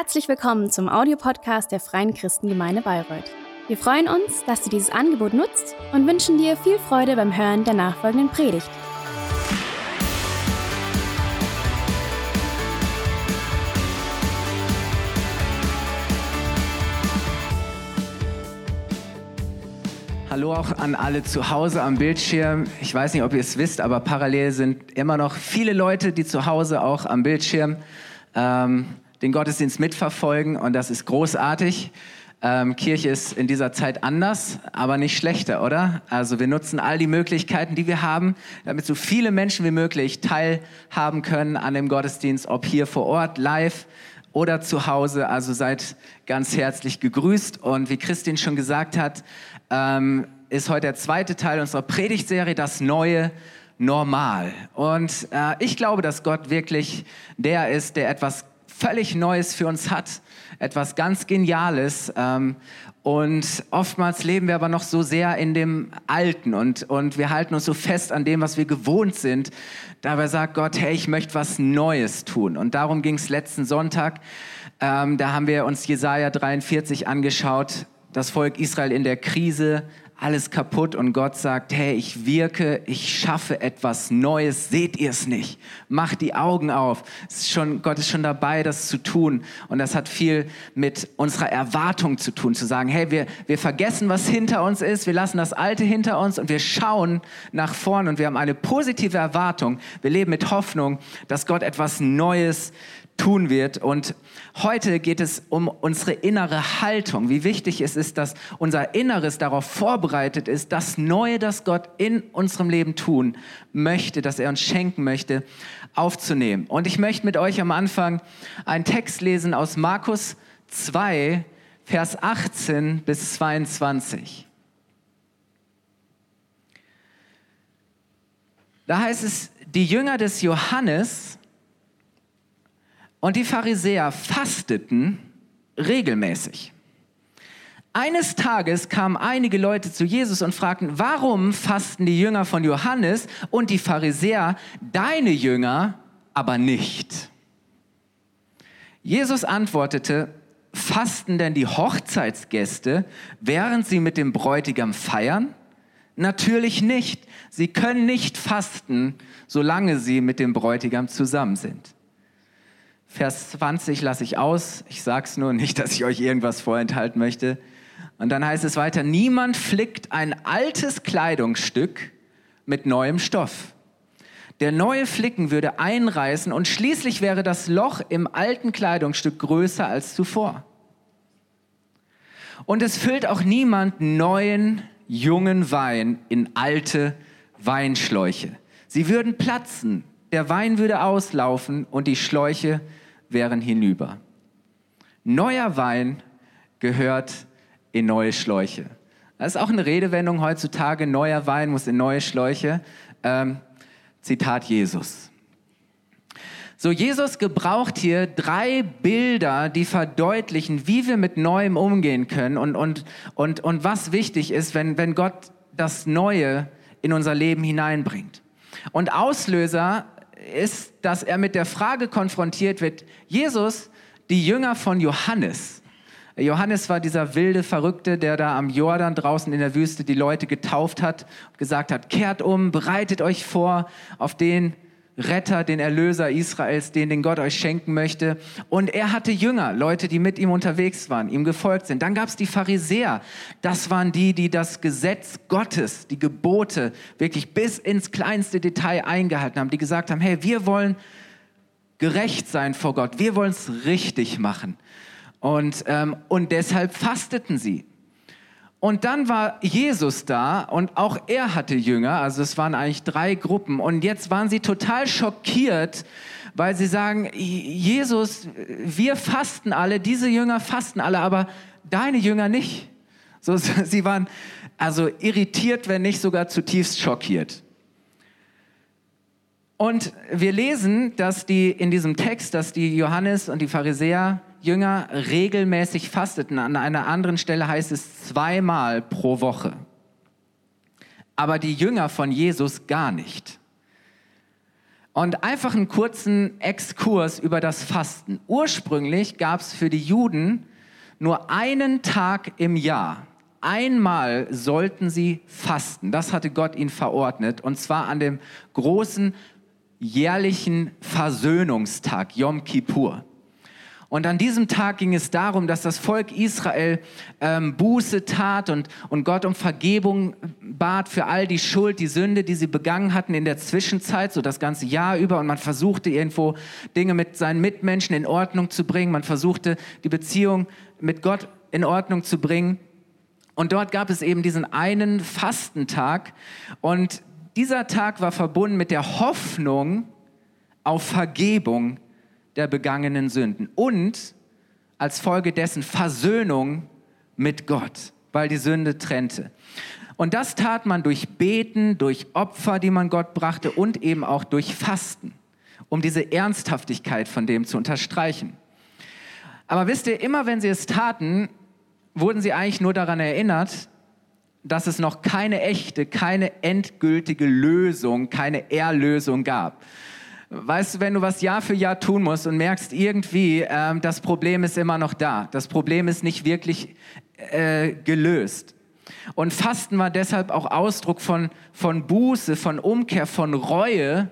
Herzlich willkommen zum Audiopodcast der Freien Christengemeinde Bayreuth. Wir freuen uns, dass du dieses Angebot nutzt und wünschen dir viel Freude beim Hören der nachfolgenden Predigt. Hallo auch an alle zu Hause am Bildschirm. Ich weiß nicht, ob ihr es wisst, aber parallel sind immer noch viele Leute, die zu Hause auch am Bildschirm ähm, den Gottesdienst mitverfolgen und das ist großartig. Ähm, Kirche ist in dieser Zeit anders, aber nicht schlechter, oder? Also wir nutzen all die Möglichkeiten, die wir haben, damit so viele Menschen wie möglich teilhaben können an dem Gottesdienst, ob hier vor Ort, live oder zu Hause. Also seid ganz herzlich gegrüßt. Und wie Christine schon gesagt hat, ähm, ist heute der zweite Teil unserer Predigtserie, das neue Normal. Und äh, ich glaube, dass Gott wirklich der ist, der etwas völlig Neues für uns hat, etwas ganz Geniales. Ähm, und oftmals leben wir aber noch so sehr in dem Alten und, und wir halten uns so fest an dem, was wir gewohnt sind. Dabei sagt Gott, hey, ich möchte was Neues tun. Und darum ging es letzten Sonntag. Ähm, da haben wir uns Jesaja 43 angeschaut, das Volk Israel in der Krise, alles kaputt und Gott sagt, hey, ich wirke, ich schaffe etwas Neues, seht ihr es nicht? Macht die Augen auf. Ist schon, Gott ist schon dabei, das zu tun. Und das hat viel mit unserer Erwartung zu tun, zu sagen, hey, wir, wir vergessen, was hinter uns ist, wir lassen das Alte hinter uns und wir schauen nach vorn und wir haben eine positive Erwartung. Wir leben mit Hoffnung, dass Gott etwas Neues tun wird. Und heute geht es um unsere innere Haltung. Wie wichtig es ist, dass unser Inneres darauf vorbereitet ist, das Neue, das Gott in unserem Leben tun möchte, dass er uns schenken möchte, aufzunehmen. Und ich möchte mit euch am Anfang einen Text lesen aus Markus 2, Vers 18 bis 22. Da heißt es, die Jünger des Johannes und die Pharisäer fasteten regelmäßig. Eines Tages kamen einige Leute zu Jesus und fragten, warum fasten die Jünger von Johannes und die Pharisäer, deine Jünger, aber nicht? Jesus antwortete, fasten denn die Hochzeitsgäste, während sie mit dem Bräutigam feiern? Natürlich nicht. Sie können nicht fasten, solange sie mit dem Bräutigam zusammen sind. Vers 20 lasse ich aus. Ich sage es nur nicht, dass ich euch irgendwas vorenthalten möchte. Und dann heißt es weiter, niemand flickt ein altes Kleidungsstück mit neuem Stoff. Der neue Flicken würde einreißen und schließlich wäre das Loch im alten Kleidungsstück größer als zuvor. Und es füllt auch niemand neuen, jungen Wein in alte Weinschläuche. Sie würden platzen, der Wein würde auslaufen und die Schläuche wären hinüber. Neuer Wein gehört in neue Schläuche. Das ist auch eine Redewendung heutzutage. Neuer Wein muss in neue Schläuche. Ähm, Zitat Jesus. So, Jesus gebraucht hier drei Bilder, die verdeutlichen, wie wir mit Neuem umgehen können und, und, und, und was wichtig ist, wenn, wenn Gott das Neue in unser Leben hineinbringt. Und Auslöser ist, dass er mit der Frage konfrontiert wird, Jesus, die Jünger von Johannes. Johannes war dieser wilde Verrückte, der da am Jordan draußen in der Wüste die Leute getauft hat gesagt hat, kehrt um, bereitet euch vor auf den Retter, den Erlöser Israels, den, den Gott euch schenken möchte. Und er hatte Jünger, Leute, die mit ihm unterwegs waren, ihm gefolgt sind. Dann gab es die Pharisäer. Das waren die, die das Gesetz Gottes, die Gebote wirklich bis ins kleinste Detail eingehalten haben, die gesagt haben, hey, wir wollen gerecht sein vor Gott, wir wollen es richtig machen. Und, ähm, und deshalb fasteten sie. Und dann war Jesus da und auch er hatte Jünger, also es waren eigentlich drei Gruppen. Und jetzt waren sie total schockiert, weil sie sagen, Jesus, wir fasten alle, diese Jünger fasten alle, aber deine Jünger nicht. So, sie waren also irritiert, wenn nicht sogar zutiefst schockiert. Und wir lesen, dass die in diesem Text, dass die Johannes und die Pharisäer Jünger regelmäßig fasteten. An einer anderen Stelle heißt es zweimal pro Woche. Aber die Jünger von Jesus gar nicht. Und einfach einen kurzen Exkurs über das Fasten. Ursprünglich gab es für die Juden nur einen Tag im Jahr. Einmal sollten sie fasten. Das hatte Gott ihnen verordnet. Und zwar an dem großen jährlichen Versöhnungstag, Yom Kippur. Und an diesem Tag ging es darum, dass das Volk Israel ähm, Buße tat und, und Gott um Vergebung bat für all die Schuld, die Sünde, die sie begangen hatten in der Zwischenzeit, so das ganze Jahr über. Und man versuchte irgendwo Dinge mit seinen Mitmenschen in Ordnung zu bringen. Man versuchte die Beziehung mit Gott in Ordnung zu bringen. Und dort gab es eben diesen einen Fastentag. Und dieser Tag war verbunden mit der Hoffnung auf Vergebung der begangenen Sünden und als Folge dessen Versöhnung mit Gott, weil die Sünde trennte. Und das tat man durch Beten, durch Opfer, die man Gott brachte und eben auch durch Fasten, um diese Ernsthaftigkeit von dem zu unterstreichen. Aber wisst ihr, immer wenn sie es taten, wurden sie eigentlich nur daran erinnert, dass es noch keine echte, keine endgültige Lösung, keine Erlösung gab. Weißt du, wenn du was Jahr für Jahr tun musst und merkst irgendwie, ähm, das Problem ist immer noch da, das Problem ist nicht wirklich äh, gelöst. Und Fasten war deshalb auch Ausdruck von, von Buße, von Umkehr, von Reue.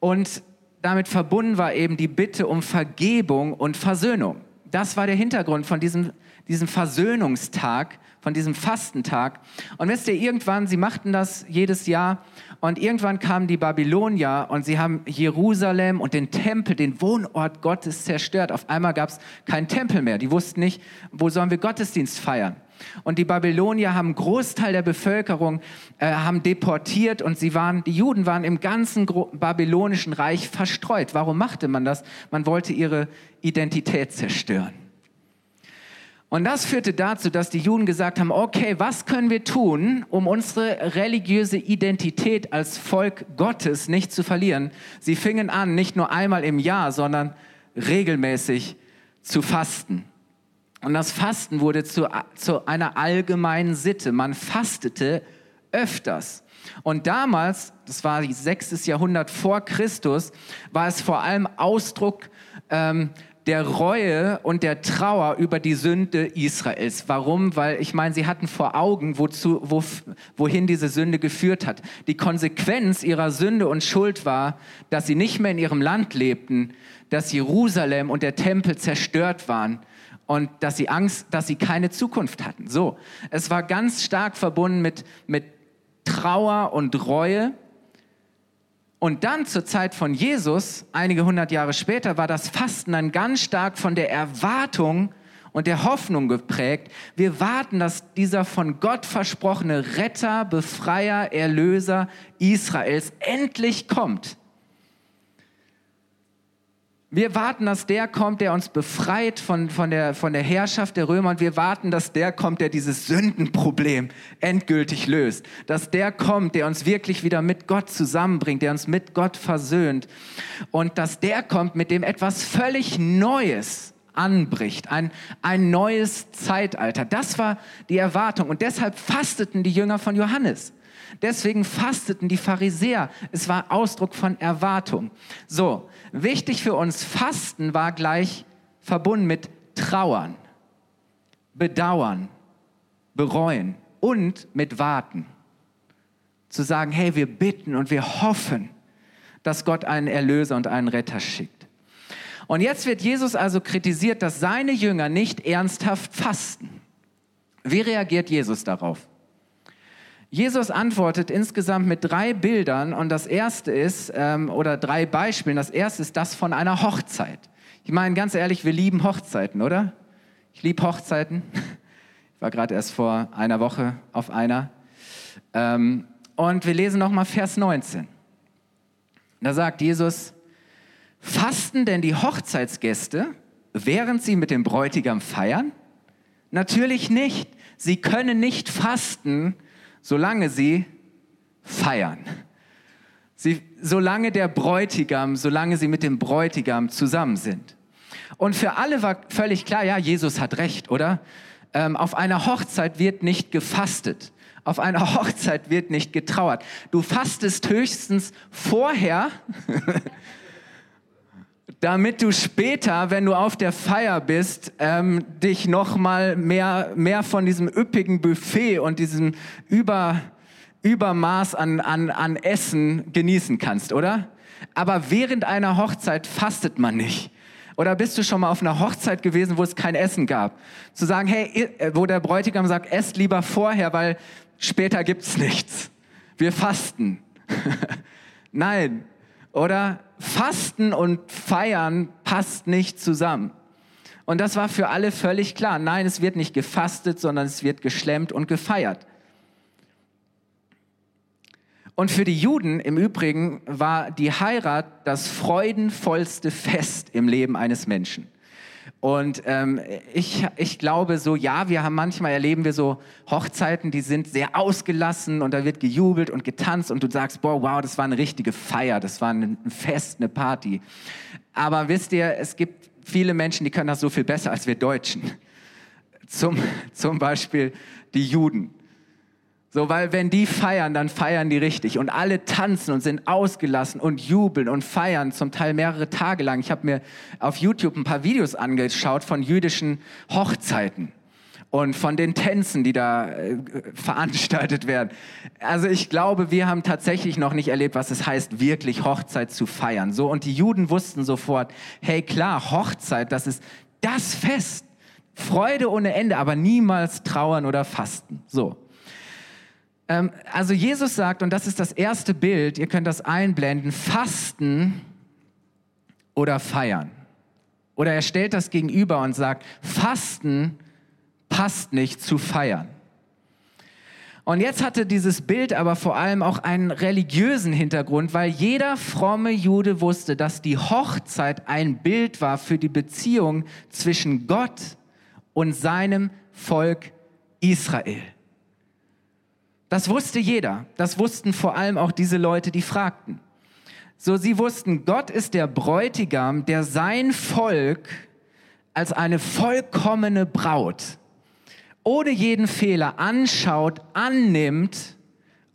Und damit verbunden war eben die Bitte um Vergebung und Versöhnung. Das war der Hintergrund von diesem, diesem Versöhnungstag, von diesem Fastentag. Und wisst ihr, irgendwann, sie machten das jedes Jahr und irgendwann kamen die Babylonier und sie haben Jerusalem und den Tempel, den Wohnort Gottes zerstört. Auf einmal gab es keinen Tempel mehr. Die wussten nicht, wo sollen wir Gottesdienst feiern. Und die Babylonier haben einen Großteil der Bevölkerung äh, haben deportiert und sie waren, die Juden waren im ganzen babylonischen Reich verstreut. Warum machte man das? Man wollte ihre Identität zerstören. Und das führte dazu, dass die Juden gesagt haben, okay, was können wir tun, um unsere religiöse Identität als Volk Gottes nicht zu verlieren? Sie fingen an, nicht nur einmal im Jahr, sondern regelmäßig zu fasten. Und das Fasten wurde zu, zu einer allgemeinen Sitte. Man fastete öfters. Und damals, das war die 6. Jahrhundert vor Christus, war es vor allem Ausdruck ähm, der Reue und der Trauer über die Sünde Israels. Warum? Weil ich meine, sie hatten vor Augen, wozu, wo, wohin diese Sünde geführt hat. Die Konsequenz ihrer Sünde und Schuld war, dass sie nicht mehr in ihrem Land lebten, dass Jerusalem und der Tempel zerstört waren und dass sie Angst, dass sie keine Zukunft hatten. So, es war ganz stark verbunden mit, mit Trauer und Reue und dann zur Zeit von Jesus, einige hundert Jahre später, war das Fasten dann ganz stark von der Erwartung und der Hoffnung geprägt. Wir warten, dass dieser von Gott versprochene Retter, Befreier, Erlöser Israels endlich kommt. Wir warten, dass der kommt, der uns befreit von, von, der, von der Herrschaft der Römer und wir warten, dass der kommt, der dieses Sündenproblem endgültig löst. Dass der kommt, der uns wirklich wieder mit Gott zusammenbringt, der uns mit Gott versöhnt. Und dass der kommt, mit dem etwas völlig Neues anbricht, ein, ein neues Zeitalter. Das war die Erwartung und deshalb fasteten die Jünger von Johannes. Deswegen fasteten die Pharisäer. Es war Ausdruck von Erwartung. So, wichtig für uns, Fasten war gleich verbunden mit Trauern, Bedauern, Bereuen und mit Warten. Zu sagen, hey, wir bitten und wir hoffen, dass Gott einen Erlöser und einen Retter schickt. Und jetzt wird Jesus also kritisiert, dass seine Jünger nicht ernsthaft fasten. Wie reagiert Jesus darauf? Jesus antwortet insgesamt mit drei Bildern und das erste ist, ähm, oder drei Beispielen, das erste ist das von einer Hochzeit. Ich meine, ganz ehrlich, wir lieben Hochzeiten, oder? Ich liebe Hochzeiten. Ich war gerade erst vor einer Woche auf einer. Ähm, und wir lesen nochmal Vers 19. Da sagt Jesus, fasten denn die Hochzeitsgäste, während sie mit dem Bräutigam feiern? Natürlich nicht. Sie können nicht fasten, solange sie feiern. Sie, solange der Bräutigam, solange sie mit dem Bräutigam zusammen sind. Und für alle war völlig klar, ja, Jesus hat recht, oder? Ähm, auf einer Hochzeit wird nicht gefastet. Auf einer Hochzeit wird nicht getrauert. Du fastest höchstens vorher, damit du später, wenn du auf der Feier bist, ähm, dich noch mal mehr, mehr von diesem üppigen Buffet und diesem Über, Übermaß an, an, an Essen genießen kannst, oder? Aber während einer Hochzeit fastet man nicht. Oder bist du schon mal auf einer Hochzeit gewesen, wo es kein Essen gab? Zu sagen, hey, wo der Bräutigam sagt, esst lieber vorher, weil später gibt's nichts. Wir fasten. Nein. Oder Fasten und Feiern passt nicht zusammen. Und das war für alle völlig klar. Nein, es wird nicht gefastet, sondern es wird geschlemmt und gefeiert. Und für die Juden im Übrigen war die Heirat das freudenvollste Fest im Leben eines Menschen. Und ähm, ich, ich glaube so, ja, wir haben manchmal erleben wir so Hochzeiten, die sind sehr ausgelassen und da wird gejubelt und getanzt und du sagst, boah, wow, das war eine richtige Feier, das war ein Fest, eine Party. Aber wisst ihr, es gibt viele Menschen, die können das so viel besser als wir Deutschen. Zum, zum Beispiel die Juden. So, weil wenn die feiern, dann feiern die richtig und alle tanzen und sind ausgelassen und jubeln und feiern zum Teil mehrere Tage lang. Ich habe mir auf YouTube ein paar Videos angeschaut von jüdischen Hochzeiten und von den Tänzen, die da äh, veranstaltet werden. Also ich glaube, wir haben tatsächlich noch nicht erlebt, was es heißt, wirklich Hochzeit zu feiern. So und die Juden wussten sofort, hey klar, Hochzeit, das ist das Fest. Freude ohne Ende, aber niemals trauern oder fasten. So. Ähm, also Jesus sagt, und das ist das erste Bild, ihr könnt das einblenden, fasten oder feiern. Oder er stellt das gegenüber und sagt, fasten passt nicht zu feiern. Und jetzt hatte dieses Bild aber vor allem auch einen religiösen Hintergrund, weil jeder fromme Jude wusste, dass die Hochzeit ein Bild war für die Beziehung zwischen Gott und seinem Volk Israel. Das wusste jeder. Das wussten vor allem auch diese Leute, die fragten. So, sie wussten, Gott ist der Bräutigam, der sein Volk als eine vollkommene Braut ohne jeden Fehler anschaut, annimmt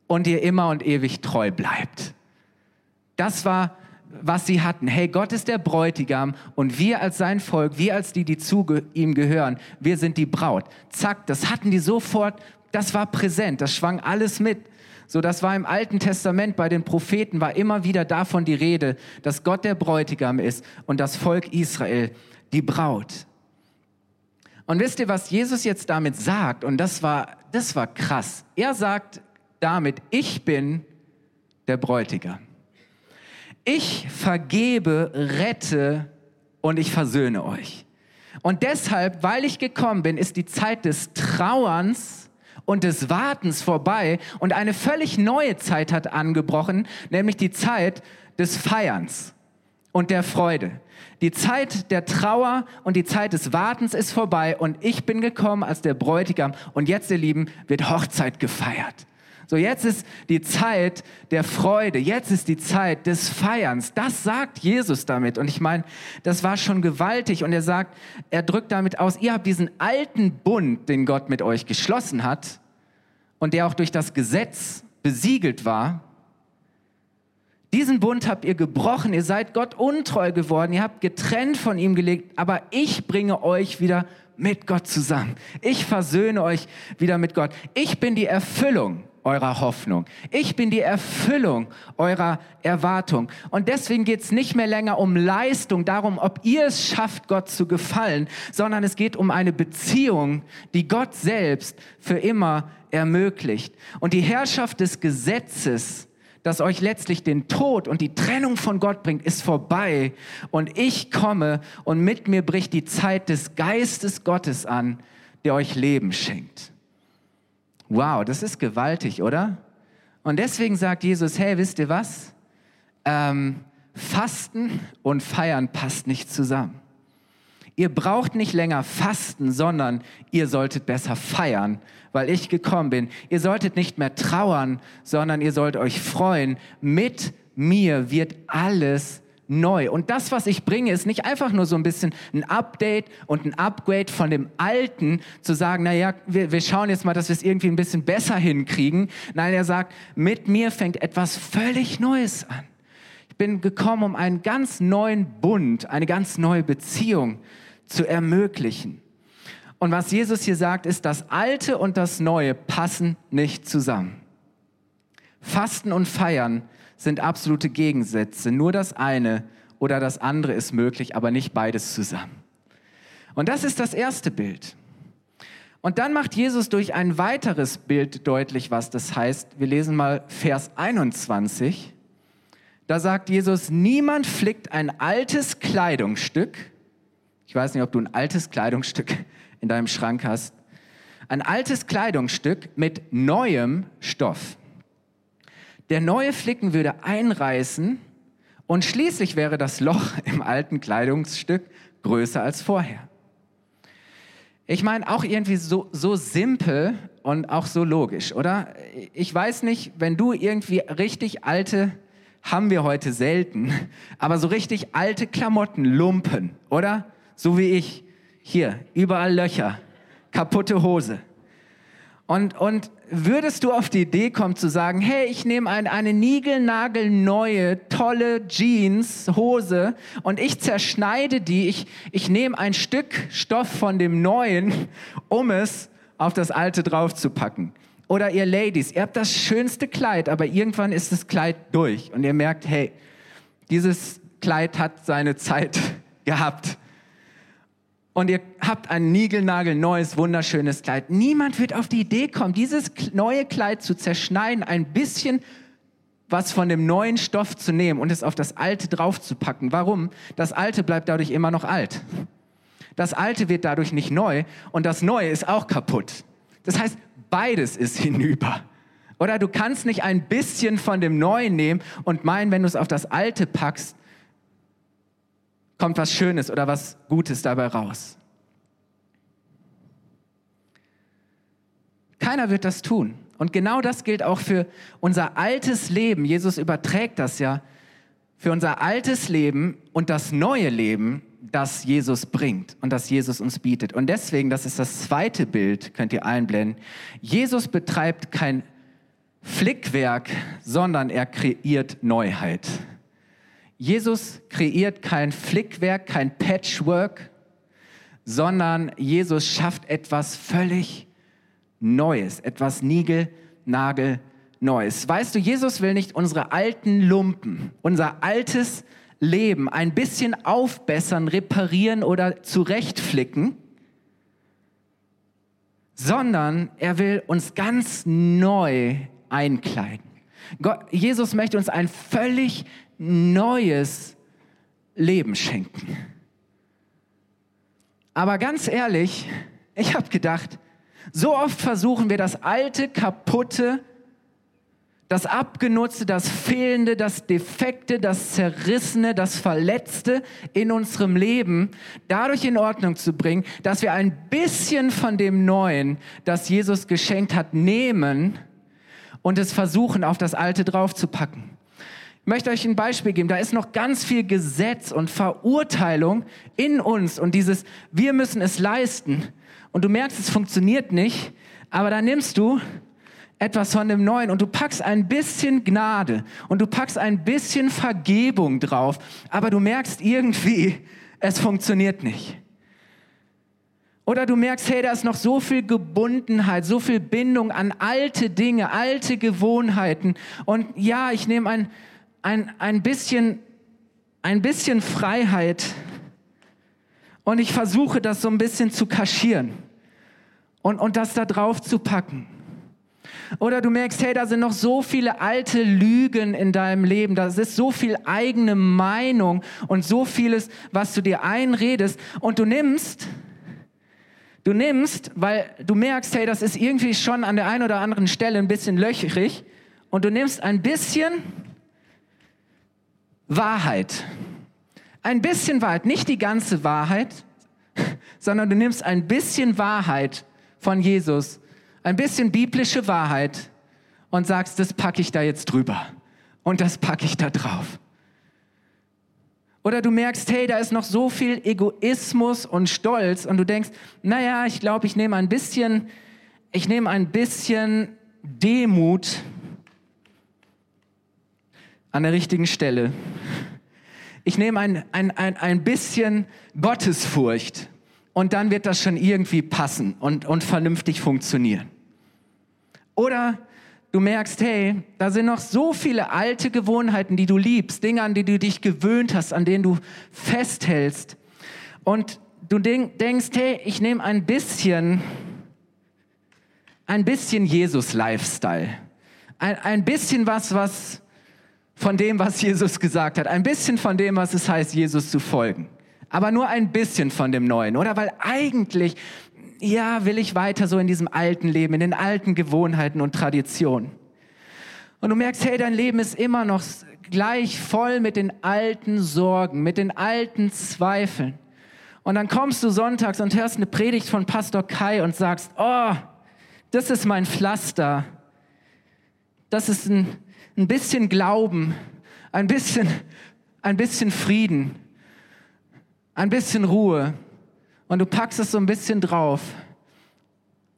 und ihr immer und ewig treu bleibt. Das war, was sie hatten. Hey, Gott ist der Bräutigam und wir als sein Volk, wir als die, die zu ihm gehören, wir sind die Braut. Zack, das hatten die sofort das war präsent, das schwang alles mit. So, das war im Alten Testament bei den Propheten war immer wieder davon die Rede, dass Gott der Bräutigam ist und das Volk Israel die Braut. Und wisst ihr, was Jesus jetzt damit sagt? Und das war, das war krass. Er sagt damit, ich bin der Bräutigam. Ich vergebe, rette und ich versöhne euch. Und deshalb, weil ich gekommen bin, ist die Zeit des Trauerns und des Wartens vorbei und eine völlig neue Zeit hat angebrochen, nämlich die Zeit des Feierns und der Freude. Die Zeit der Trauer und die Zeit des Wartens ist vorbei und ich bin gekommen als der Bräutigam und jetzt, ihr Lieben, wird Hochzeit gefeiert. So, jetzt ist die Zeit der Freude, jetzt ist die Zeit des Feierns. Das sagt Jesus damit. Und ich meine, das war schon gewaltig. Und er sagt, er drückt damit aus, ihr habt diesen alten Bund, den Gott mit euch geschlossen hat und der auch durch das Gesetz besiegelt war. Diesen Bund habt ihr gebrochen, ihr seid Gott untreu geworden, ihr habt getrennt von ihm gelegt, aber ich bringe euch wieder mit Gott zusammen. Ich versöhne euch wieder mit Gott. Ich bin die Erfüllung eurer Hoffnung. Ich bin die Erfüllung eurer Erwartung. Und deswegen geht es nicht mehr länger um Leistung, darum, ob ihr es schafft, Gott zu gefallen, sondern es geht um eine Beziehung, die Gott selbst für immer ermöglicht. Und die Herrschaft des Gesetzes, das euch letztlich den Tod und die Trennung von Gott bringt, ist vorbei. Und ich komme und mit mir bricht die Zeit des Geistes Gottes an, der euch Leben schenkt. Wow, das ist gewaltig, oder? Und deswegen sagt Jesus, hey, wisst ihr was? Ähm, Fasten und Feiern passt nicht zusammen. Ihr braucht nicht länger fasten, sondern ihr solltet besser feiern, weil ich gekommen bin. Ihr solltet nicht mehr trauern, sondern ihr sollt euch freuen. Mit mir wird alles neu. Und das, was ich bringe, ist nicht einfach nur so ein bisschen ein Update und ein Upgrade von dem Alten, zu sagen, naja, wir, wir schauen jetzt mal, dass wir es irgendwie ein bisschen besser hinkriegen. Nein, er sagt, mit mir fängt etwas völlig Neues an. Ich bin gekommen, um einen ganz neuen Bund, eine ganz neue Beziehung zu ermöglichen. Und was Jesus hier sagt, ist, das Alte und das Neue passen nicht zusammen. Fasten und Feiern sind absolute Gegensätze. Nur das eine oder das andere ist möglich, aber nicht beides zusammen. Und das ist das erste Bild. Und dann macht Jesus durch ein weiteres Bild deutlich, was das heißt. Wir lesen mal Vers 21. Da sagt Jesus, niemand flickt ein altes Kleidungsstück. Ich weiß nicht, ob du ein altes Kleidungsstück in deinem Schrank hast. Ein altes Kleidungsstück mit neuem Stoff. Der neue Flicken würde einreißen und schließlich wäre das Loch im alten Kleidungsstück größer als vorher. Ich meine, auch irgendwie so, so simpel und auch so logisch, oder? Ich weiß nicht, wenn du irgendwie richtig alte, haben wir heute selten, aber so richtig alte Klamotten, Lumpen, oder? So wie ich. Hier, überall Löcher, kaputte Hose. Und, und würdest du auf die Idee kommen zu sagen, hey, ich nehme ein, eine niegelnagelneue, tolle Jeans, Hose und ich zerschneide die, ich, ich nehme ein Stück Stoff von dem neuen, um es auf das alte draufzupacken. Oder ihr Ladies, ihr habt das schönste Kleid, aber irgendwann ist das Kleid durch und ihr merkt, hey, dieses Kleid hat seine Zeit gehabt und ihr habt ein niegelnagelneues, wunderschönes Kleid. Niemand wird auf die Idee kommen, dieses neue Kleid zu zerschneiden, ein bisschen was von dem neuen Stoff zu nehmen und es auf das alte draufzupacken. Warum? Das alte bleibt dadurch immer noch alt. Das alte wird dadurch nicht neu und das neue ist auch kaputt. Das heißt, beides ist hinüber. Oder du kannst nicht ein bisschen von dem Neuen nehmen und meinen, wenn du es auf das Alte packst, kommt was Schönes oder was Gutes dabei raus. Keiner wird das tun. Und genau das gilt auch für unser altes Leben. Jesus überträgt das ja für unser altes Leben und das neue Leben, das Jesus bringt und das Jesus uns bietet. Und deswegen, das ist das zweite Bild, könnt ihr einblenden. Jesus betreibt kein Flickwerk, sondern er kreiert Neuheit. Jesus kreiert kein Flickwerk, kein Patchwork, sondern Jesus schafft etwas völlig Neues, etwas Nigel-Nagel-Neues. Weißt du, Jesus will nicht unsere alten Lumpen, unser altes Leben ein bisschen aufbessern, reparieren oder zurechtflicken, sondern er will uns ganz neu einkleiden. Gott, Jesus möchte uns ein völlig neues Leben schenken. Aber ganz ehrlich, ich habe gedacht, so oft versuchen wir das alte, kaputte, das abgenutzte, das fehlende, das defekte, das zerrissene, das verletzte in unserem Leben dadurch in Ordnung zu bringen, dass wir ein bisschen von dem Neuen, das Jesus geschenkt hat, nehmen und es versuchen, auf das Alte draufzupacken. Möchte euch ein Beispiel geben. Da ist noch ganz viel Gesetz und Verurteilung in uns und dieses, wir müssen es leisten. Und du merkst, es funktioniert nicht, aber da nimmst du etwas von dem Neuen und du packst ein bisschen Gnade und du packst ein bisschen Vergebung drauf, aber du merkst irgendwie, es funktioniert nicht. Oder du merkst, hey, da ist noch so viel Gebundenheit, so viel Bindung an alte Dinge, alte Gewohnheiten. Und ja, ich nehme ein, ein, ein, bisschen, ein bisschen Freiheit. Und ich versuche das so ein bisschen zu kaschieren und, und das da drauf zu packen. Oder du merkst, hey, da sind noch so viele alte Lügen in deinem Leben, da ist so viel eigene Meinung und so vieles, was du dir einredest. Und du nimmst, du nimmst, weil du merkst, hey, das ist irgendwie schon an der einen oder anderen Stelle ein bisschen löchrig. Und du nimmst ein bisschen Wahrheit. Ein bisschen Wahrheit, nicht die ganze Wahrheit, sondern du nimmst ein bisschen Wahrheit von Jesus, ein bisschen biblische Wahrheit und sagst, das packe ich da jetzt drüber und das packe ich da drauf. Oder du merkst, hey, da ist noch so viel Egoismus und Stolz und du denkst, naja, ich glaube, ich nehme ein bisschen, ich nehme ein bisschen Demut an der richtigen Stelle. Ich nehme ein, ein, ein, ein bisschen Gottesfurcht und dann wird das schon irgendwie passen und, und vernünftig funktionieren. Oder du merkst, hey, da sind noch so viele alte Gewohnheiten, die du liebst, Dinge, an die du dich gewöhnt hast, an denen du festhältst. Und du denkst, hey, ich nehme ein bisschen, ein bisschen Jesus-Lifestyle. Ein, ein bisschen was, was von dem, was Jesus gesagt hat. Ein bisschen von dem, was es heißt, Jesus zu folgen. Aber nur ein bisschen von dem Neuen, oder? Weil eigentlich ja, will ich weiter so in diesem alten Leben, in den alten Gewohnheiten und Traditionen. Und du merkst, hey, dein Leben ist immer noch gleich voll mit den alten Sorgen, mit den alten Zweifeln. Und dann kommst du sonntags und hörst eine Predigt von Pastor Kai und sagst, oh, das ist mein Pflaster. Das ist ein, ein bisschen Glauben, ein bisschen, ein bisschen Frieden, ein bisschen Ruhe und du packst es so ein bisschen drauf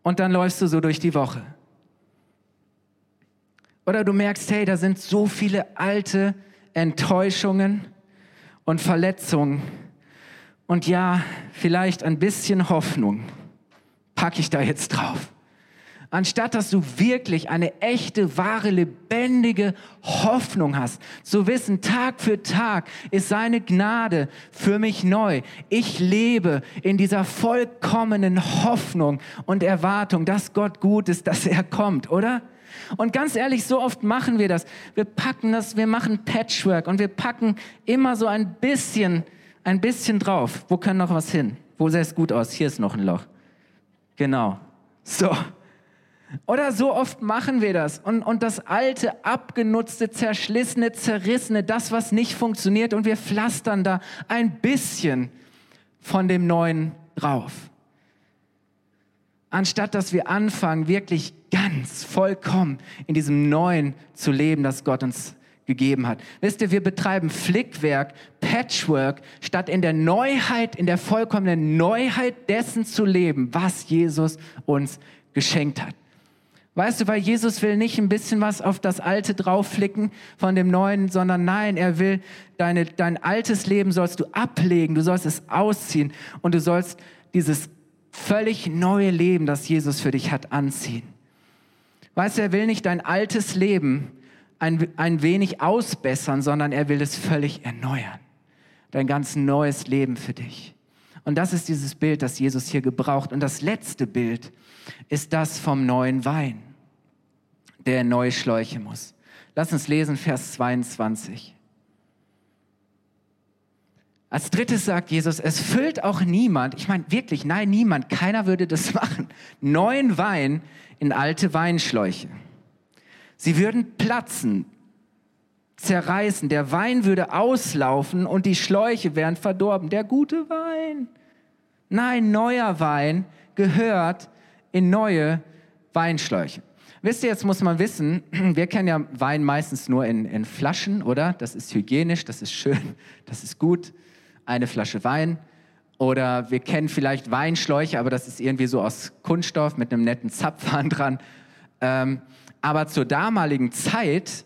und dann läufst du so durch die Woche. Oder du merkst, hey, da sind so viele alte Enttäuschungen und Verletzungen. Und ja, vielleicht ein bisschen Hoffnung packe ich da jetzt drauf anstatt dass du wirklich eine echte, wahre, lebendige Hoffnung hast, zu wissen, Tag für Tag ist seine Gnade für mich neu. Ich lebe in dieser vollkommenen Hoffnung und Erwartung, dass Gott gut ist, dass er kommt, oder? Und ganz ehrlich, so oft machen wir das. Wir packen das, wir machen Patchwork und wir packen immer so ein bisschen, ein bisschen drauf. Wo kann noch was hin? Wo sähe es gut aus? Hier ist noch ein Loch. Genau. So. Oder so oft machen wir das und, und das alte, abgenutzte, zerschlissene, zerrissene, das, was nicht funktioniert und wir pflastern da ein bisschen von dem Neuen drauf. Anstatt dass wir anfangen, wirklich ganz vollkommen in diesem Neuen zu leben, das Gott uns gegeben hat. Wisst ihr, wir betreiben Flickwerk, Patchwork, statt in der Neuheit, in der vollkommenen Neuheit dessen zu leben, was Jesus uns geschenkt hat. Weißt du, weil Jesus will nicht ein bisschen was auf das Alte draufflicken von dem Neuen, sondern nein, er will deine, dein altes Leben sollst du ablegen, du sollst es ausziehen und du sollst dieses völlig neue Leben, das Jesus für dich hat, anziehen. Weißt du, er will nicht dein altes Leben ein, ein wenig ausbessern, sondern er will es völlig erneuern. Dein ganz neues Leben für dich. Und das ist dieses Bild, das Jesus hier gebraucht. Und das letzte Bild ist das vom neuen Wein, der neue Schläuche muss. Lass uns lesen, Vers 22. Als drittes sagt Jesus, es füllt auch niemand, ich meine wirklich, nein, niemand, keiner würde das machen, neuen Wein in alte Weinschläuche. Sie würden platzen, zerreißen, der Wein würde auslaufen und die Schläuche wären verdorben. Der gute Wein. Nein, neuer Wein gehört in neue Weinschläuche. Wisst ihr, jetzt muss man wissen, wir kennen ja Wein meistens nur in, in Flaschen, oder? Das ist hygienisch, das ist schön, das ist gut. Eine Flasche Wein. Oder wir kennen vielleicht Weinschläuche, aber das ist irgendwie so aus Kunststoff mit einem netten Zapfhahn dran. Ähm, aber zur damaligen Zeit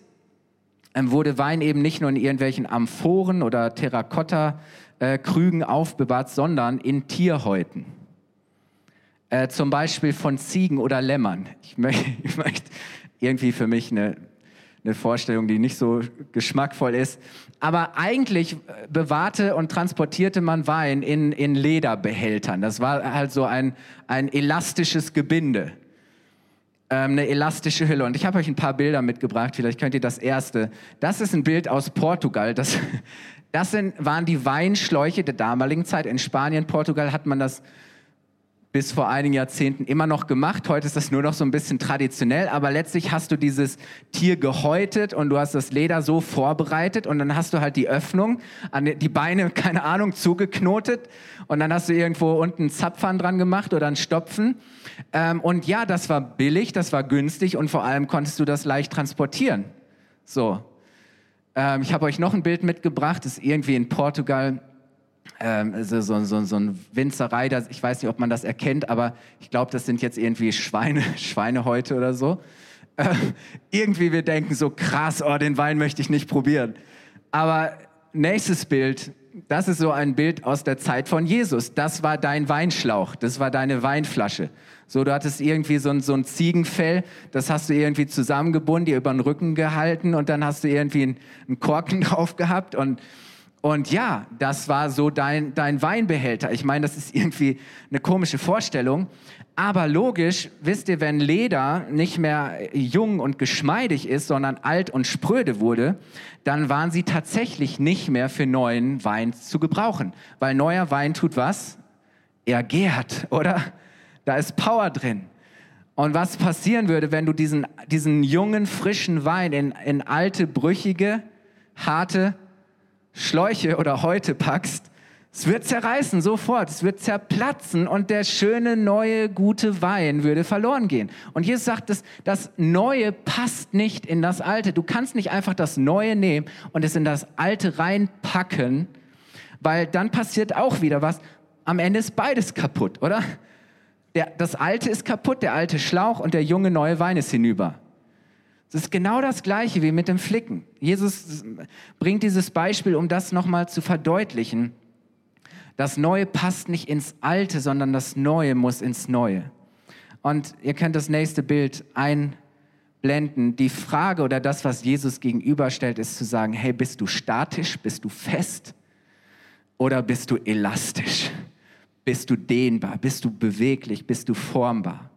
ähm, wurde Wein eben nicht nur in irgendwelchen Amphoren oder Terrakotta-Krügen äh, aufbewahrt, sondern in Tierhäuten. Äh, zum Beispiel von Ziegen oder Lämmern. Ich, möchte, ich möchte irgendwie für mich eine, eine Vorstellung, die nicht so geschmackvoll ist. Aber eigentlich äh, bewahrte und transportierte man Wein in, in Lederbehältern. Das war halt so ein, ein elastisches Gebinde ähm, eine elastische Hülle. Und ich habe euch ein paar Bilder mitgebracht, vielleicht könnt ihr das erste. Das ist ein Bild aus Portugal. Das, das sind, waren die Weinschläuche der damaligen Zeit. In Spanien, Portugal hat man das bis vor einigen Jahrzehnten immer noch gemacht. Heute ist das nur noch so ein bisschen traditionell, aber letztlich hast du dieses Tier gehäutet und du hast das Leder so vorbereitet und dann hast du halt die Öffnung, an die Beine, keine Ahnung, zugeknotet und dann hast du irgendwo unten einen Zapfhahn dran gemacht oder einen Stopfen. Ähm, und ja, das war billig, das war günstig und vor allem konntest du das leicht transportieren. So. Ähm, ich habe euch noch ein Bild mitgebracht, das ist irgendwie in Portugal ähm, so, so, so, ein Winzerei, das, ich weiß nicht, ob man das erkennt, aber ich glaube, das sind jetzt irgendwie Schweine, Schweinehäute oder so. Äh, irgendwie wir denken so krass, oh, den Wein möchte ich nicht probieren. Aber nächstes Bild, das ist so ein Bild aus der Zeit von Jesus. Das war dein Weinschlauch, das war deine Weinflasche. So, du hattest irgendwie so ein, so ein Ziegenfell, das hast du irgendwie zusammengebunden, dir über den Rücken gehalten und dann hast du irgendwie einen, einen Korken drauf gehabt und und ja, das war so dein, dein Weinbehälter. Ich meine, das ist irgendwie eine komische Vorstellung. Aber logisch, wisst ihr, wenn Leder nicht mehr jung und geschmeidig ist, sondern alt und spröde wurde, dann waren sie tatsächlich nicht mehr für neuen Wein zu gebrauchen. Weil neuer Wein tut was? Er gärt, oder? Da ist Power drin. Und was passieren würde, wenn du diesen, diesen jungen, frischen Wein in, in alte, brüchige, harte Schläuche oder Häute packst, es wird zerreißen sofort, es wird zerplatzen und der schöne, neue, gute Wein würde verloren gehen. Und Jesus sagt, das, das Neue passt nicht in das Alte. Du kannst nicht einfach das Neue nehmen und es in das Alte reinpacken, weil dann passiert auch wieder was. Am Ende ist beides kaputt, oder? Der, das Alte ist kaputt, der alte Schlauch und der junge, neue Wein ist hinüber. Es ist genau das Gleiche wie mit dem Flicken. Jesus bringt dieses Beispiel, um das nochmal zu verdeutlichen. Das Neue passt nicht ins Alte, sondern das Neue muss ins Neue. Und ihr könnt das nächste Bild einblenden. Die Frage oder das, was Jesus gegenüberstellt, ist zu sagen, hey, bist du statisch, bist du fest oder bist du elastisch? Bist du dehnbar, bist du beweglich, bist du formbar?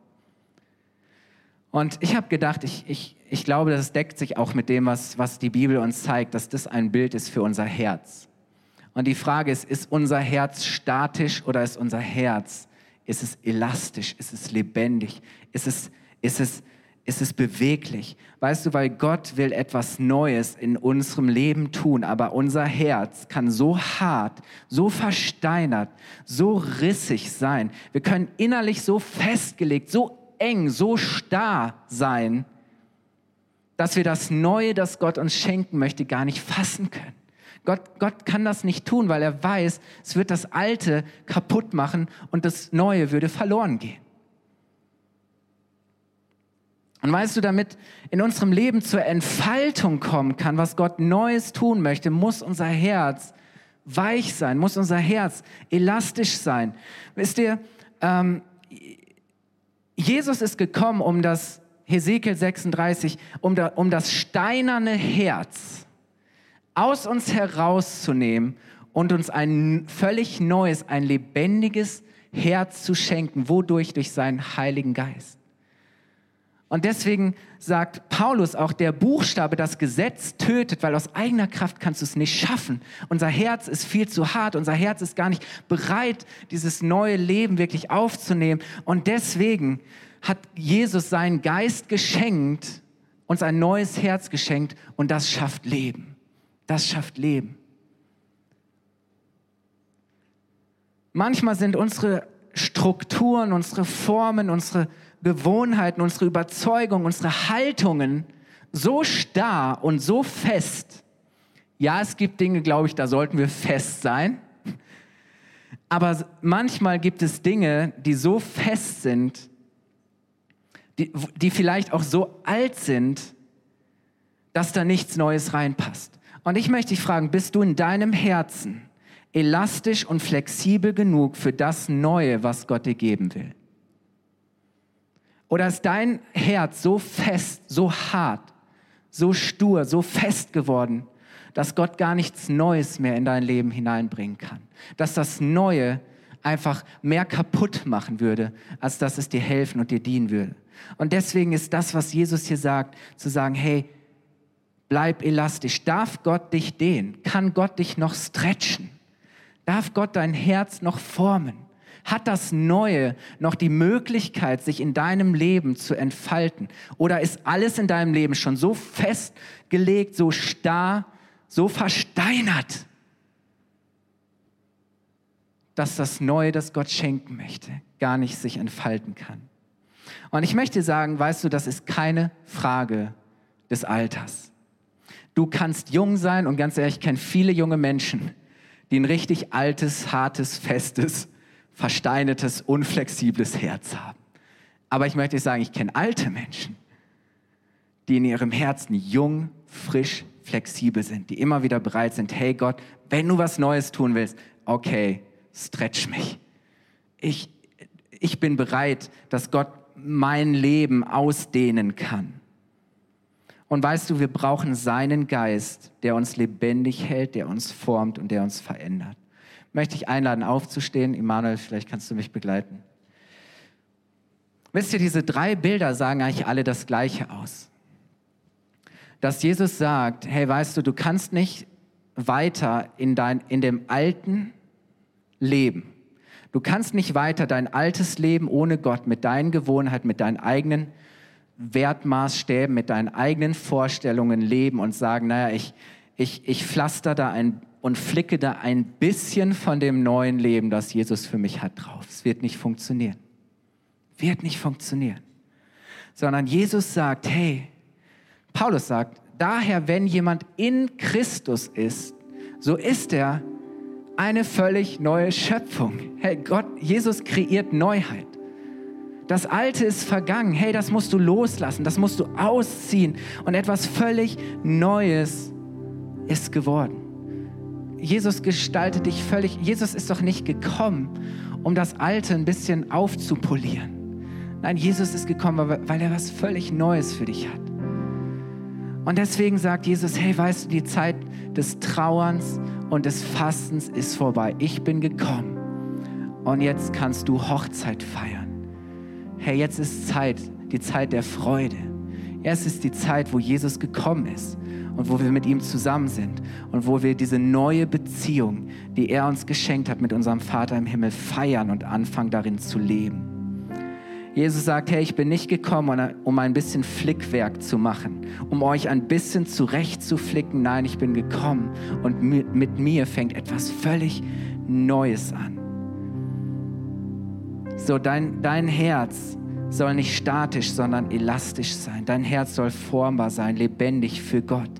Und ich habe gedacht, ich, ich, ich glaube, das deckt sich auch mit dem, was, was die Bibel uns zeigt, dass das ein Bild ist für unser Herz. Und die Frage ist, ist unser Herz statisch oder ist unser Herz, ist es elastisch, ist es lebendig, ist es, ist es, ist es beweglich? Weißt du, weil Gott will etwas Neues in unserem Leben tun, aber unser Herz kann so hart, so versteinert, so rissig sein. Wir können innerlich so festgelegt, so eng, so starr sein, dass wir das Neue, das Gott uns schenken möchte, gar nicht fassen können. Gott, Gott kann das nicht tun, weil er weiß, es wird das Alte kaputt machen und das Neue würde verloren gehen. Und weißt du, damit in unserem Leben zur Entfaltung kommen kann, was Gott Neues tun möchte, muss unser Herz weich sein, muss unser Herz elastisch sein. Wisst ihr, ähm, Jesus ist gekommen, um das, Hesekiel 36, um, da, um das steinerne Herz aus uns herauszunehmen und uns ein völlig neues, ein lebendiges Herz zu schenken. Wodurch? Durch seinen Heiligen Geist. Und deswegen sagt Paulus auch, der Buchstabe, das Gesetz tötet, weil aus eigener Kraft kannst du es nicht schaffen. Unser Herz ist viel zu hart, unser Herz ist gar nicht bereit, dieses neue Leben wirklich aufzunehmen. Und deswegen hat Jesus seinen Geist geschenkt, uns ein neues Herz geschenkt und das schafft Leben. Das schafft Leben. Manchmal sind unsere Strukturen, unsere Formen, unsere Gewohnheiten, unsere Überzeugungen, unsere Haltungen so starr und so fest. Ja, es gibt Dinge, glaube ich, da sollten wir fest sein. Aber manchmal gibt es Dinge, die so fest sind, die, die vielleicht auch so alt sind, dass da nichts Neues reinpasst. Und ich möchte dich fragen, bist du in deinem Herzen elastisch und flexibel genug für das Neue, was Gott dir geben will? Oder ist dein Herz so fest, so hart, so stur, so fest geworden, dass Gott gar nichts Neues mehr in dein Leben hineinbringen kann? Dass das Neue einfach mehr kaputt machen würde, als dass es dir helfen und dir dienen würde. Und deswegen ist das, was Jesus hier sagt, zu sagen, hey, bleib elastisch. Darf Gott dich dehnen? Kann Gott dich noch stretchen? Darf Gott dein Herz noch formen? Hat das Neue noch die Möglichkeit, sich in deinem Leben zu entfalten? Oder ist alles in deinem Leben schon so festgelegt, so starr, so versteinert, dass das Neue, das Gott schenken möchte, gar nicht sich entfalten kann? Und ich möchte sagen, weißt du, das ist keine Frage des Alters. Du kannst jung sein und ganz ehrlich, ich kenne viele junge Menschen, die ein richtig altes, hartes, festes, versteinertes, unflexibles Herz haben. Aber ich möchte sagen, ich kenne alte Menschen, die in ihrem Herzen jung, frisch, flexibel sind, die immer wieder bereit sind, hey Gott, wenn du was Neues tun willst, okay, stretch mich. Ich, ich bin bereit, dass Gott mein Leben ausdehnen kann. Und weißt du, wir brauchen seinen Geist, der uns lebendig hält, der uns formt und der uns verändert. Möchte ich einladen, aufzustehen. Immanuel, vielleicht kannst du mich begleiten. Wisst ihr, diese drei Bilder sagen eigentlich alle das Gleiche aus. Dass Jesus sagt, hey, weißt du, du kannst nicht weiter in, dein, in dem alten Leben. Du kannst nicht weiter dein altes Leben ohne Gott mit deinen Gewohnheiten, mit deinen eigenen Wertmaßstäben, mit deinen eigenen Vorstellungen leben und sagen, naja, ich, ich, ich pflaster da ein und flicke da ein bisschen von dem neuen Leben, das Jesus für mich hat, drauf. Es wird nicht funktionieren. Wird nicht funktionieren. Sondern Jesus sagt, hey, Paulus sagt, daher, wenn jemand in Christus ist, so ist er eine völlig neue Schöpfung. Hey, Gott, Jesus kreiert Neuheit. Das Alte ist vergangen. Hey, das musst du loslassen, das musst du ausziehen. Und etwas völlig Neues ist geworden. Jesus gestaltet dich völlig. Jesus ist doch nicht gekommen, um das Alte ein bisschen aufzupolieren. Nein, Jesus ist gekommen, weil er was völlig Neues für dich hat. Und deswegen sagt Jesus, hey, weißt du, die Zeit des Trauerns und des Fastens ist vorbei. Ich bin gekommen. Und jetzt kannst du Hochzeit feiern hey, jetzt ist Zeit, die Zeit der Freude. Jetzt ist die Zeit, wo Jesus gekommen ist und wo wir mit ihm zusammen sind und wo wir diese neue Beziehung, die er uns geschenkt hat mit unserem Vater im Himmel, feiern und anfangen darin zu leben. Jesus sagt, hey, ich bin nicht gekommen, um ein bisschen Flickwerk zu machen, um euch ein bisschen zurechtzuflicken. Nein, ich bin gekommen und mit mir fängt etwas völlig Neues an. So, dein, dein Herz soll nicht statisch, sondern elastisch sein. Dein Herz soll formbar sein, lebendig für Gott,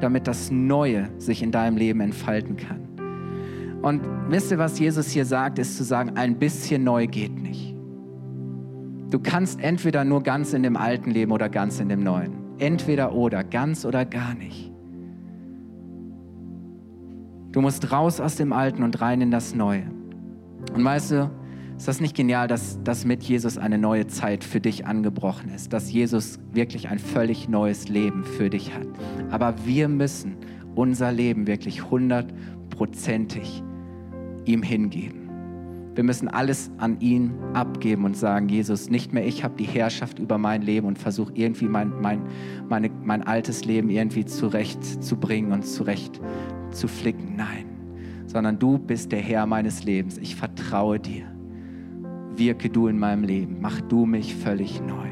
damit das Neue sich in deinem Leben entfalten kann. Und wisst ihr, was Jesus hier sagt, ist zu sagen, ein bisschen neu geht nicht. Du kannst entweder nur ganz in dem alten leben oder ganz in dem neuen. Entweder oder, ganz oder gar nicht. Du musst raus aus dem Alten und rein in das Neue. Und weißt du, ist das nicht genial, dass, dass mit Jesus eine neue Zeit für dich angebrochen ist? Dass Jesus wirklich ein völlig neues Leben für dich hat. Aber wir müssen unser Leben wirklich hundertprozentig ihm hingeben. Wir müssen alles an ihn abgeben und sagen, Jesus, nicht mehr ich habe die Herrschaft über mein Leben und versuche irgendwie mein, mein, meine, mein altes Leben irgendwie zurechtzubringen und zurecht zu flicken. Nein, sondern du bist der Herr meines Lebens. Ich vertraue dir wirke du in meinem Leben, mach du mich völlig neu.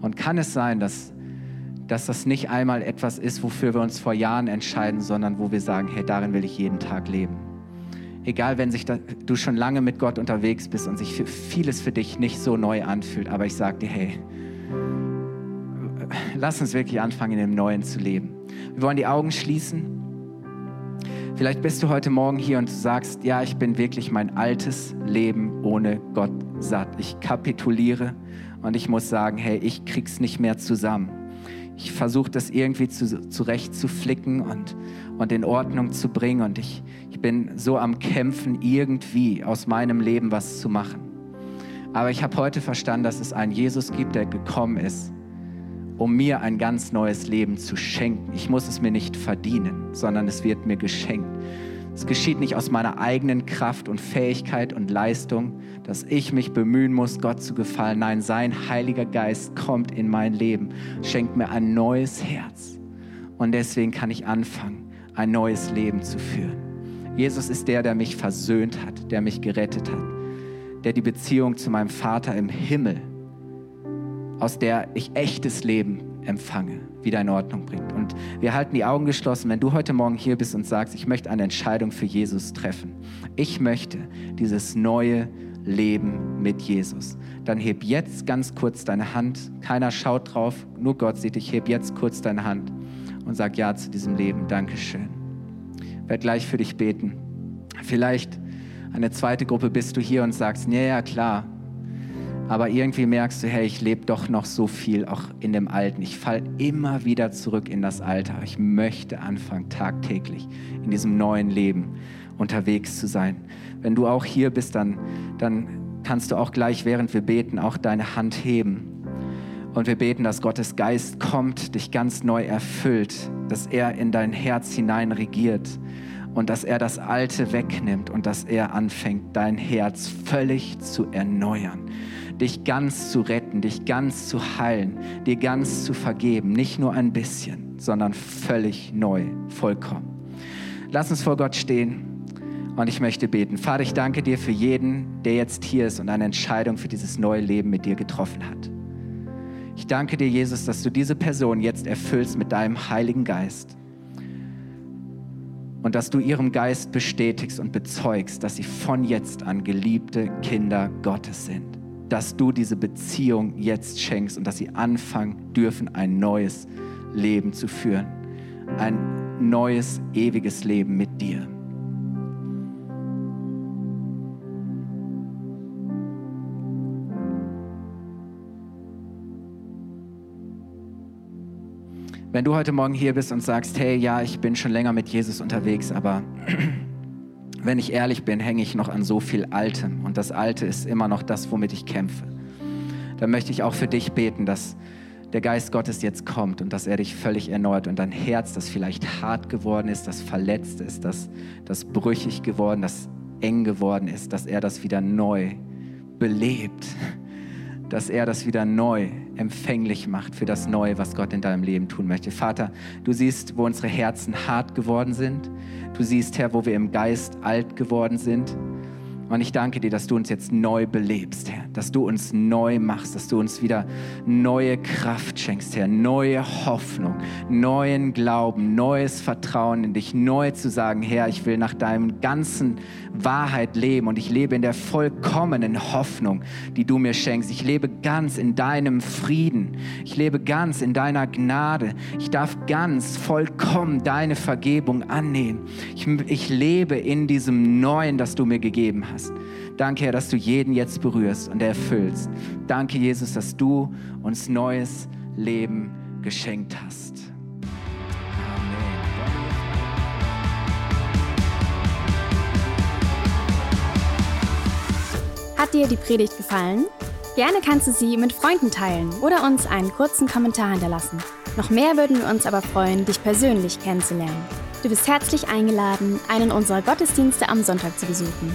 Und kann es sein, dass, dass das nicht einmal etwas ist, wofür wir uns vor Jahren entscheiden, sondern wo wir sagen, hey, darin will ich jeden Tag leben. Egal, wenn sich da, du schon lange mit Gott unterwegs bist und sich für vieles für dich nicht so neu anfühlt, aber ich sage dir, hey, lass uns wirklich anfangen, in dem Neuen zu leben. Wir wollen die Augen schließen. Vielleicht bist du heute Morgen hier und sagst, ja, ich bin wirklich mein altes Leben ohne Gott satt. Ich kapituliere und ich muss sagen, hey, ich krieg's nicht mehr zusammen. Ich versuche das irgendwie zu, zurecht zu flicken und, und in Ordnung zu bringen und ich, ich bin so am Kämpfen, irgendwie aus meinem Leben was zu machen. Aber ich habe heute verstanden, dass es einen Jesus gibt, der gekommen ist, um mir ein ganz neues Leben zu schenken. Ich muss es mir nicht verdienen, sondern es wird mir geschenkt. Es geschieht nicht aus meiner eigenen Kraft und Fähigkeit und Leistung, dass ich mich bemühen muss, Gott zu gefallen. Nein, sein Heiliger Geist kommt in mein Leben, schenkt mir ein neues Herz. Und deswegen kann ich anfangen, ein neues Leben zu führen. Jesus ist der, der mich versöhnt hat, der mich gerettet hat, der die Beziehung zu meinem Vater im Himmel aus der ich echtes Leben empfange, wieder in Ordnung bringt. Und wir halten die Augen geschlossen, wenn du heute Morgen hier bist und sagst, ich möchte eine Entscheidung für Jesus treffen. Ich möchte dieses neue Leben mit Jesus. Dann heb jetzt ganz kurz deine Hand. Keiner schaut drauf, nur Gott sieht dich. Heb jetzt kurz deine Hand und sag Ja zu diesem Leben. Dankeschön. Ich werde gleich für dich beten. Vielleicht eine zweite Gruppe bist du hier und sagst, ja, ja, klar. Aber irgendwie merkst du, hey, ich lebe doch noch so viel auch in dem Alten. Ich falle immer wieder zurück in das Alter. Ich möchte anfangen, tagtäglich in diesem neuen Leben unterwegs zu sein. Wenn du auch hier bist, dann, dann kannst du auch gleich, während wir beten, auch deine Hand heben. Und wir beten, dass Gottes Geist kommt, dich ganz neu erfüllt, dass er in dein Herz hinein regiert und dass er das Alte wegnimmt und dass er anfängt, dein Herz völlig zu erneuern, dich ganz zu retten, dich ganz zu heilen, dir ganz zu vergeben, nicht nur ein bisschen, sondern völlig neu, vollkommen. Lass uns vor Gott stehen. Und ich möchte beten. Vater, ich danke dir für jeden, der jetzt hier ist und eine Entscheidung für dieses neue Leben mit dir getroffen hat. Ich danke dir, Jesus, dass du diese Person jetzt erfüllst mit deinem Heiligen Geist und dass du ihrem Geist bestätigst und bezeugst, dass sie von jetzt an geliebte Kinder Gottes sind. Dass du diese Beziehung jetzt schenkst und dass sie anfangen dürfen, ein neues Leben zu führen. Ein neues, ewiges Leben mit dir. Wenn du heute Morgen hier bist und sagst, hey, ja, ich bin schon länger mit Jesus unterwegs, aber wenn ich ehrlich bin, hänge ich noch an so viel Altem. Und das Alte ist immer noch das, womit ich kämpfe, dann möchte ich auch für dich beten, dass der Geist Gottes jetzt kommt und dass er dich völlig erneuert und dein Herz, das vielleicht hart geworden ist, das verletzt ist, das, das brüchig geworden, das eng geworden ist, dass er das wieder neu belebt. Dass er das wieder neu empfänglich macht für das Neue, was Gott in deinem Leben tun möchte. Vater, du siehst, wo unsere Herzen hart geworden sind. Du siehst, Herr, wo wir im Geist alt geworden sind. Und ich danke dir, dass du uns jetzt neu belebst, Herr, dass du uns neu machst, dass du uns wieder neue Kraft schenkst, Herr, neue Hoffnung, neuen Glauben, neues Vertrauen in dich, neu zu sagen, Herr, ich will nach deinem ganzen Wahrheit leben und ich lebe in der vollkommenen Hoffnung, die du mir schenkst. Ich lebe ganz in deinem Frieden. Ich lebe ganz in deiner Gnade. Ich darf ganz vollkommen deine Vergebung annehmen. Ich, ich lebe in diesem Neuen, das du mir gegeben hast. Danke, Herr, dass du jeden jetzt berührst und erfüllst. Danke, Jesus, dass du uns neues Leben geschenkt hast. Hat dir die Predigt gefallen? Gerne kannst du sie mit Freunden teilen oder uns einen kurzen Kommentar hinterlassen. Noch mehr würden wir uns aber freuen, dich persönlich kennenzulernen. Du bist herzlich eingeladen, einen unserer Gottesdienste am Sonntag zu besuchen.